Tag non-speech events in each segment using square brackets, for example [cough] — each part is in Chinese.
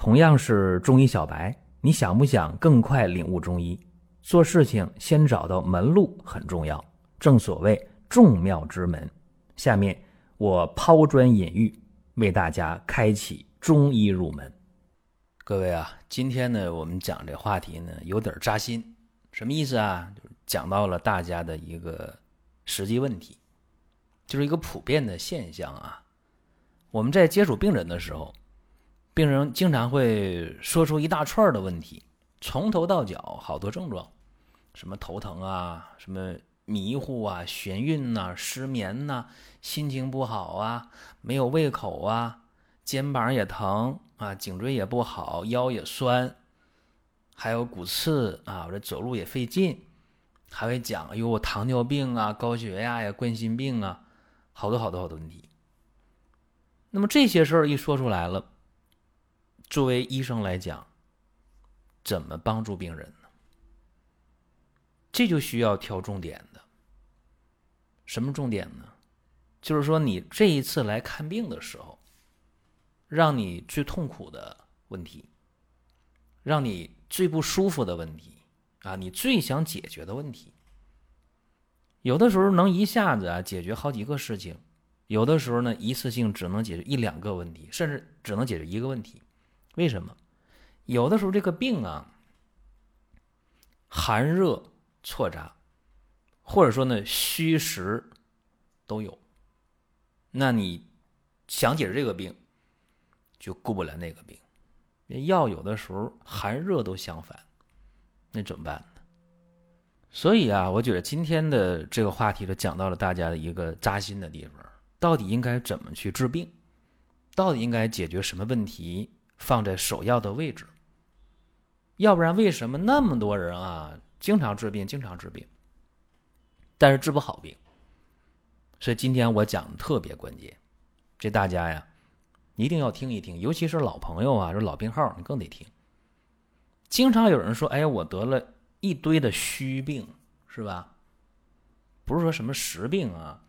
同样是中医小白，你想不想更快领悟中医？做事情先找到门路很重要，正所谓众妙之门。下面我抛砖引玉，为大家开启中医入门。各位啊，今天呢，我们讲这话题呢，有点扎心。什么意思啊？讲到了大家的一个实际问题，就是一个普遍的现象啊。我们在接触病人的时候。病人经常会说出一大串的问题，从头到脚好多症状，什么头疼啊，什么迷糊啊，眩晕呐，失眠呐，心情不好啊，没有胃口啊，肩膀也疼啊，颈椎也不好，腰也酸，还有骨刺啊，我这走路也费劲，还会讲，哎呦，我糖尿病啊，高血压呀，冠心病啊，好多好多好多问题。那么这些事儿一说出来了。作为医生来讲，怎么帮助病人呢？这就需要挑重点的。什么重点呢？就是说，你这一次来看病的时候，让你最痛苦的问题，让你最不舒服的问题啊，你最想解决的问题，有的时候能一下子啊解决好几个事情，有的时候呢一次性只能解决一两个问题，甚至只能解决一个问题。为什么？有的时候这个病啊，寒热错杂，或者说呢虚实都有。那你想解决这个病，就顾不了那个病。药有的时候寒热都相反，那怎么办呢？所以啊，我觉得今天的这个话题就，讲到了大家的一个扎心的地方：到底应该怎么去治病？到底应该解决什么问题？放在首要的位置，要不然为什么那么多人啊，经常治病，经常治病，但是治不好病？所以今天我讲的特别关键，这大家呀一定要听一听，尤其是老朋友啊，这老病号你更得听。经常有人说：“哎呀，我得了一堆的虚病，是吧？不是说什么实病啊，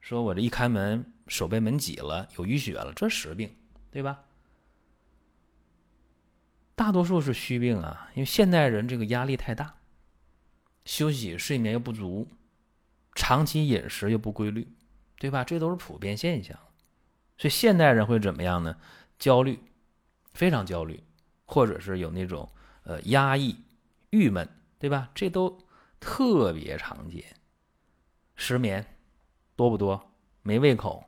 说我这一开门手被门挤了，有淤血了，这实病，对吧？”大多数是虚病啊，因为现代人这个压力太大，休息睡眠又不足，长期饮食又不规律，对吧？这都是普遍现象。所以现代人会怎么样呢？焦虑，非常焦虑，或者是有那种呃压抑、郁闷，对吧？这都特别常见。失眠多不多？没胃口，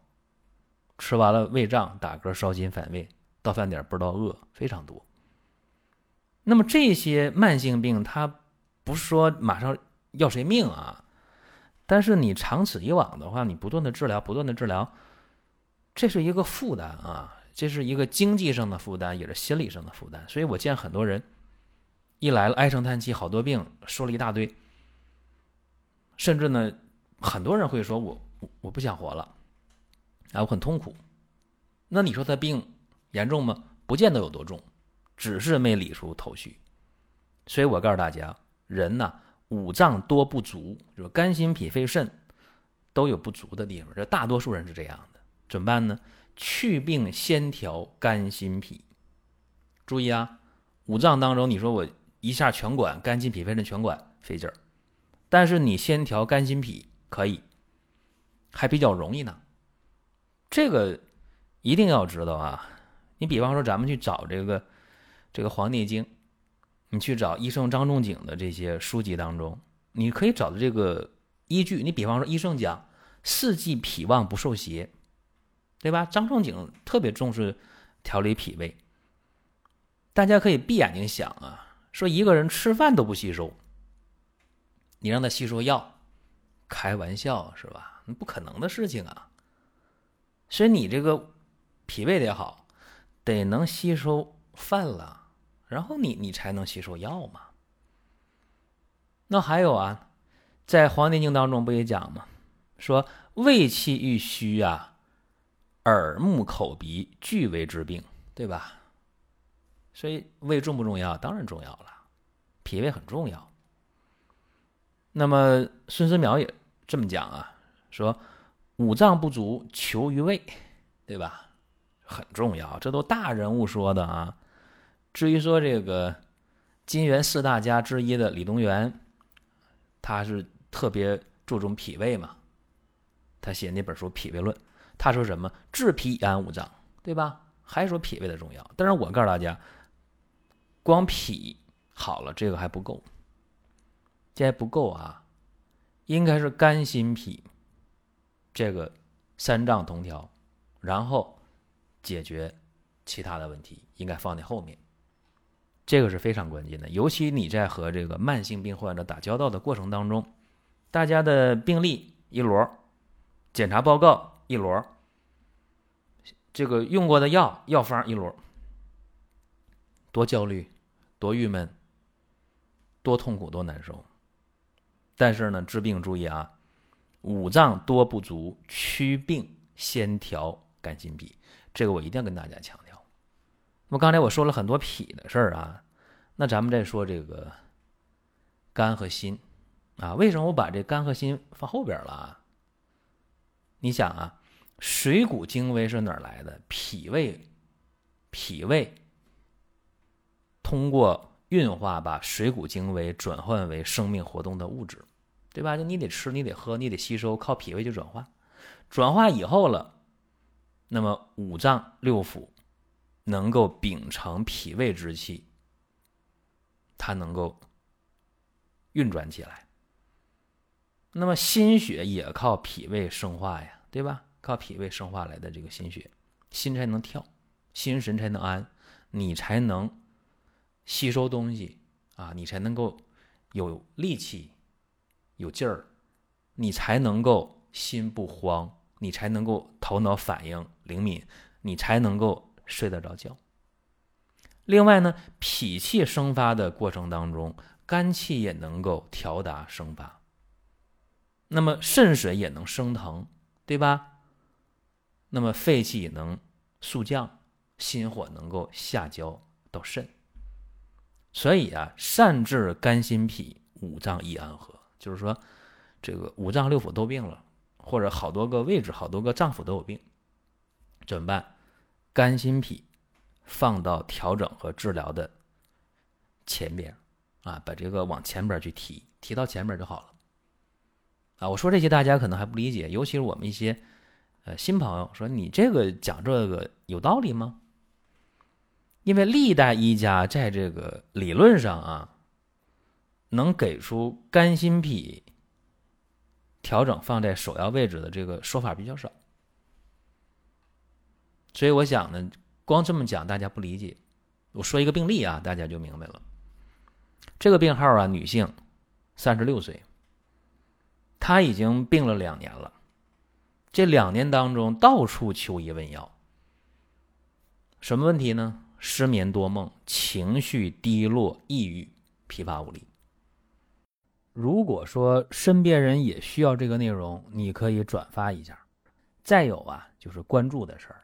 吃完了胃胀、打嗝、烧心、反胃，到饭点不知道饿，非常多。那么这些慢性病，它不是说马上要谁命啊，但是你长此以往的话，你不断的治疗，不断的治疗，这是一个负担啊，这是一个经济上的负担，也是心理上的负担。所以我见很多人一来了唉声叹气，好多病说了一大堆，甚至呢，很多人会说我我不想活了，啊，我很痛苦。那你说他病严重吗？不见得有多重。只是没理出头绪，所以我告诉大家，人呢五脏多不足，就是肝、心、脾、肺、肾都有不足的地方。这大多数人是这样的，怎么办呢？去病先调肝、心、脾。注意啊，五脏当中，你说我一下全管肝、心、脾、肺、肾全管费劲儿，但是你先调肝、心、脾可以，还比较容易呢。这个一定要知道啊。你比方说，咱们去找这个。这个《黄帝经》，你去找医圣张仲景的这些书籍当中，你可以找到这个依据。你比方说，医圣讲四季脾旺不受邪，对吧？张仲景特别重视调理脾胃。大家可以闭眼睛想啊，说一个人吃饭都不吸收，你让他吸收药，开玩笑是吧？那不可能的事情啊。所以你这个脾胃得好，得能吸收饭了。然后你你才能吸收药嘛。那还有啊，在《黄帝经》当中不也讲吗？说胃气郁虚啊，耳目口鼻俱为之病，对吧？所以胃重不重要？当然重要了，脾胃很重要。那么孙思邈也这么讲啊，说五脏不足求于胃，对吧？很重要，这都大人物说的啊。至于说这个金元四大家之一的李东垣，他是特别注重脾胃嘛，他写那本书《脾胃论》，他说什么治脾安五脏，对吧？还说脾胃的重要。但是我告诉大家，光脾好了这个还不够，这还不够啊，应该是肝心脾这个三脏同调，然后解决其他的问题，应该放在后面。这个是非常关键的，尤其你在和这个慢性病患者打交道的过程当中，大家的病历一摞，检查报告一摞，这个用过的药药方一摞，多焦虑，多郁闷，多痛苦，多难受。但是呢，治病注意啊，五脏多不足，祛病先调肝心脾，这个我一定要跟大家强。那么刚才我说了很多脾的事儿啊，那咱们再说这个肝和心啊。为什么我把这肝和心放后边了啊？你想啊，水谷精微是哪儿来的？脾胃，脾胃通过运化把水谷精微转换为生命活动的物质，对吧？就你得吃，你得喝，你得吸收，靠脾胃去转化。转化以后了，那么五脏六腑。能够秉承脾胃之气，它能够运转起来。那么心血也靠脾胃生化呀，对吧？靠脾胃生化来的这个心血，心才能跳，心神才能安，你才能吸收东西啊，你才能够有力气、有劲儿，你才能够心不慌，你才能够头脑反应灵敏，你才能够。睡得着觉。另外呢，脾气生发的过程当中，肝气也能够调达生发。那么肾水也能升腾，对吧？那么肺气也能速降，心火能够下焦到肾。所以啊，善治肝心脾，五脏易安和。就是说，这个五脏六腑都病了，或者好多个位置、好多个脏腑都有病，怎么办？肝心脾放到调整和治疗的前边啊，把这个往前边去提，提到前边就好了啊。我说这些大家可能还不理解，尤其是我们一些呃新朋友，说你这个讲这个有道理吗？因为历代医家在这个理论上啊，能给出肝心脾调整放在首要位置的这个说法比较少。所以我想呢，光这么讲大家不理解。我说一个病例啊，大家就明白了。这个病号啊，女性，三十六岁，她已经病了两年了。这两年当中，到处求医问药。什么问题呢？失眠多梦，情绪低落，抑郁，疲乏无力。如果说身边人也需要这个内容，你可以转发一下。再有啊，就是关注的事儿。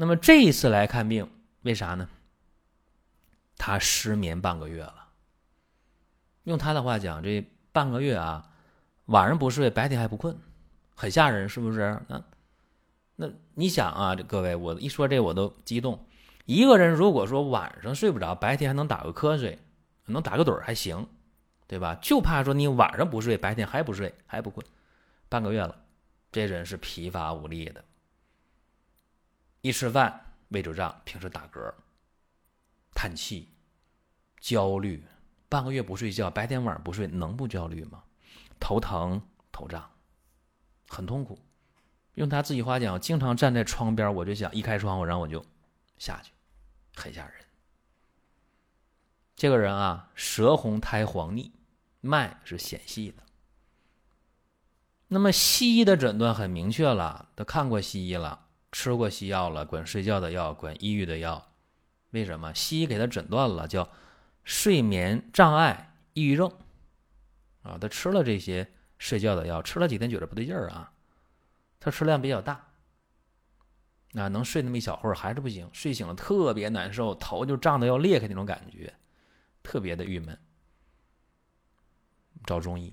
那么这一次来看病，为啥呢？他失眠半个月了。用他的话讲，这半个月啊，晚上不睡，白天还不困，很吓人，是不是？那那你想啊，这各位，我一说这我都激动。一个人如果说晚上睡不着，白天还能打个瞌睡，能打个盹还行，对吧？就怕说你晚上不睡，白天还不睡，还不困，半个月了，这人是疲乏无力的。一吃饭胃就胀，平时打嗝、叹气、焦虑，半个月不睡觉，白天晚上不睡，能不焦虑吗？头疼、头胀，很痛苦。用他自己话讲，经常站在窗边，我就想一开窗户，然后我就下去，很吓人。这个人啊，舌红苔黄腻，脉是显细的。那么西医的诊断很明确了，他看过西医了。吃过西药了，管睡觉的药，管抑郁的药。为什么？西医给他诊断了叫睡眠障碍抑郁症啊，他吃了这些睡觉的药，吃了几天觉得不对劲儿啊，他吃量比较大，啊，能睡那么一小会儿还是不行，睡醒了特别难受，头就胀得要裂开那种感觉，特别的郁闷。找中医。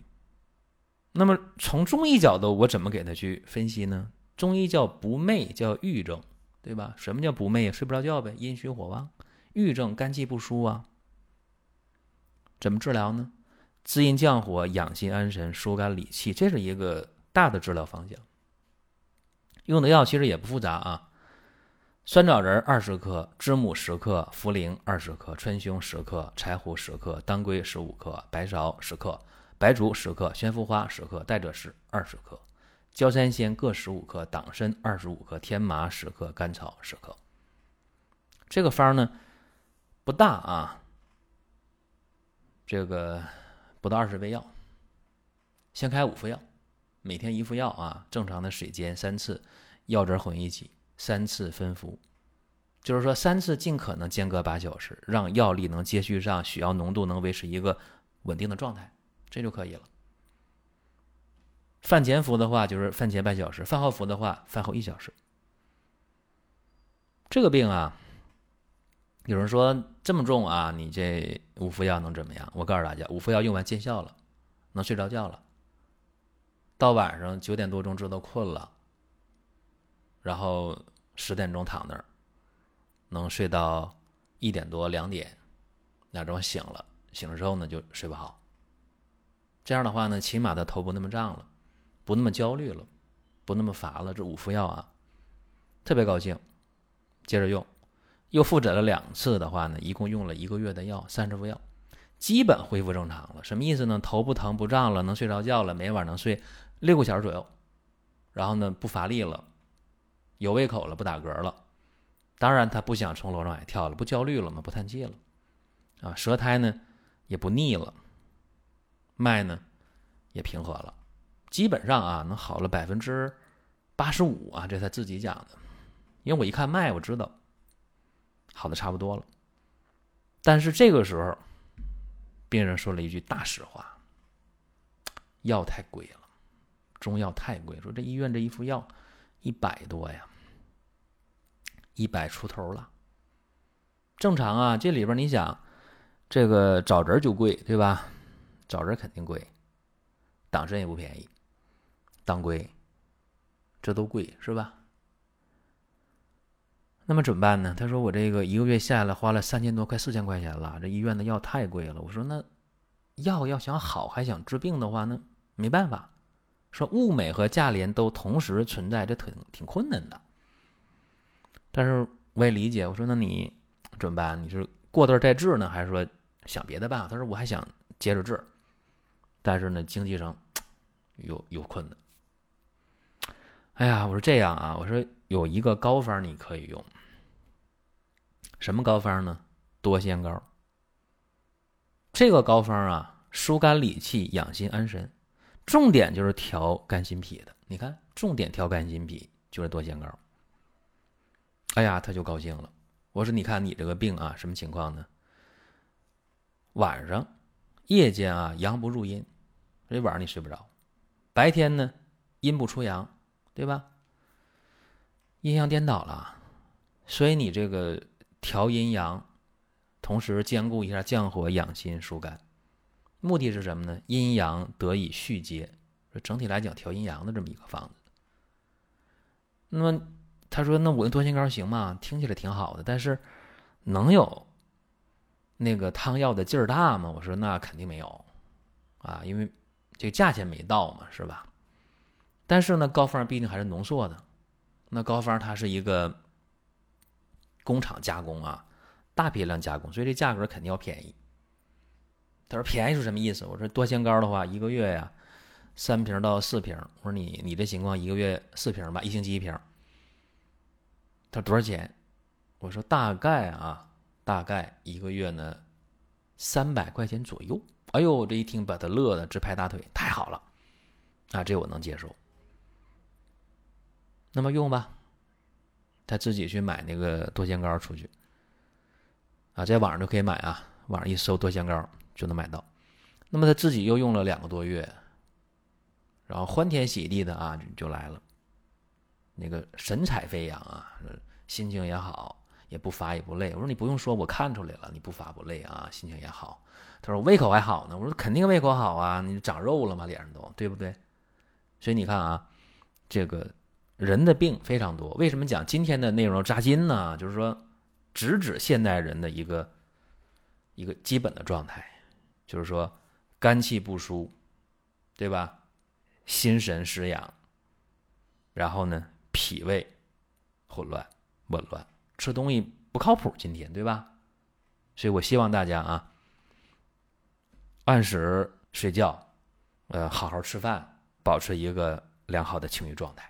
那么从中医角度，我怎么给他去分析呢？中医叫不寐，叫郁症。对吧？什么叫不寐？睡不着觉呗，阴虚火旺，郁症，肝气不舒啊。怎么治疗呢？滋阴降火，养心安神，疏肝理气，这是一个大的治疗方向。用的药其实也不复杂啊，酸枣仁二十克，知母十克，茯苓二十克，川芎十克，柴胡十克，当归十五克，白芍十克，白术十克，玄附花十克，代赭石二十克。焦三仙各十五克，党参二十五克，天麻十克，甘草十克。这个方呢不大啊，这个不到二十味药。先开五副药，每天一副药啊，正常的水煎三次，药汁混一起，三次分服。就是说三次尽可能间隔八小时，让药力能接续上，血药浓度能维持一个稳定的状态，这就可以了。饭前服的话，就是饭前半小时；饭后服的话，饭后一小时。这个病啊，有人说这么重啊，你这五副药能怎么样？我告诉大家，五副药用完见效了，能睡着觉了。到晚上九点多钟知道困了，然后十点钟躺那儿，能睡到一点多两点，那钟醒了，醒了之后呢就睡不好。这样的话呢，起码他头不那么胀了。不那么焦虑了，不那么乏了。这五副药啊，特别高兴，接着用，又复诊了两次的话呢，一共用了一个月的药，三十副药，基本恢复正常了。什么意思呢？头不疼不胀了，能睡着觉了，每晚能睡六个小时左右。然后呢，不乏力了，有胃口了，不打嗝了。当然，他不想从楼上往下跳了，不焦虑了吗？不叹气了，啊，舌苔呢也不腻了，脉呢也平和了。基本上啊，能好了百分之八十五啊，这他自己讲的。因为我一看脉，我知道好的差不多了。但是这个时候，病人说了一句大实话：药太贵了，中药太贵。说这医院这一副药一百多呀，一百出头了。正常啊，这里边你想，这个枣仁就贵，对吧？枣仁肯定贵，党参也不便宜。当归，这都贵是吧？那么怎么办呢？他说我这个一个月下来花了三千多，快四千块钱了。这医院的药太贵了。我说那药要想好还想治病的话，那没办法。说物美和价廉都同时存在，这挺挺困难的。但是我也理解。我说那你怎么办？你是过段再治呢，还是说想别的办法？他说我还想接着治，但是呢经济上 [tsk] 有有困难。哎呀，我说这样啊，我说有一个膏方你可以用，什么膏方呢？多仙膏。这个膏方啊，疏肝理气、养心安神，重点就是调肝心脾的。你看，重点调肝心脾就是多仙膏。哎呀，他就高兴了。我说，你看你这个病啊，什么情况呢？晚上、夜间啊，阳不入阴，这晚上你睡不着；白天呢，阴不出阳。对吧？阴阳颠倒了，所以你这个调阴阳，同时兼顾一下降火、养心、疏肝，目的是什么呢？阴阳得以续接，整体来讲调阴阳的这么一个方子。那么他说：“那我用多心膏行吗？听起来挺好的，但是能有那个汤药的劲儿大吗？”我说：“那肯定没有啊，因为这个价钱没到嘛，是吧？”但是呢，膏方毕竟还是浓缩的，那膏方它是一个工厂加工啊，大批量加工，所以这价格肯定要便宜。他说便宜是什么意思？我说多仙膏的话，一个月呀三瓶到四瓶。我说你你这情况一个月四瓶吧，一星期一瓶。他说多少钱？我说大概啊，大概一个月呢三百块钱左右。哎呦，这一听把他乐的直拍大腿，太好了啊，这我能接受。那么用吧，他自己去买那个多仙膏出去，啊，在网上就可以买啊，网上一搜多仙膏就能买到。那么他自己又用了两个多月，然后欢天喜地的啊就来了，那个神采飞扬啊，心情也好，也不乏也不累。我说你不用说，我看出来了，你不乏不累啊，心情也好。他说胃口还好呢。我说肯定胃口好啊，你长肉了嘛，脸上都对不对？所以你看啊，这个人的病非常多。为什么讲今天的内容扎金呢？就是说，直指现代人的一个一个基本的状态，就是说肝气不舒，对吧？心神失养，然后呢，脾胃混乱、紊乱，吃东西不靠谱。今天对吧？所以我希望大家啊，按时睡觉，呃，好好吃饭。保持一个良好的情绪状态。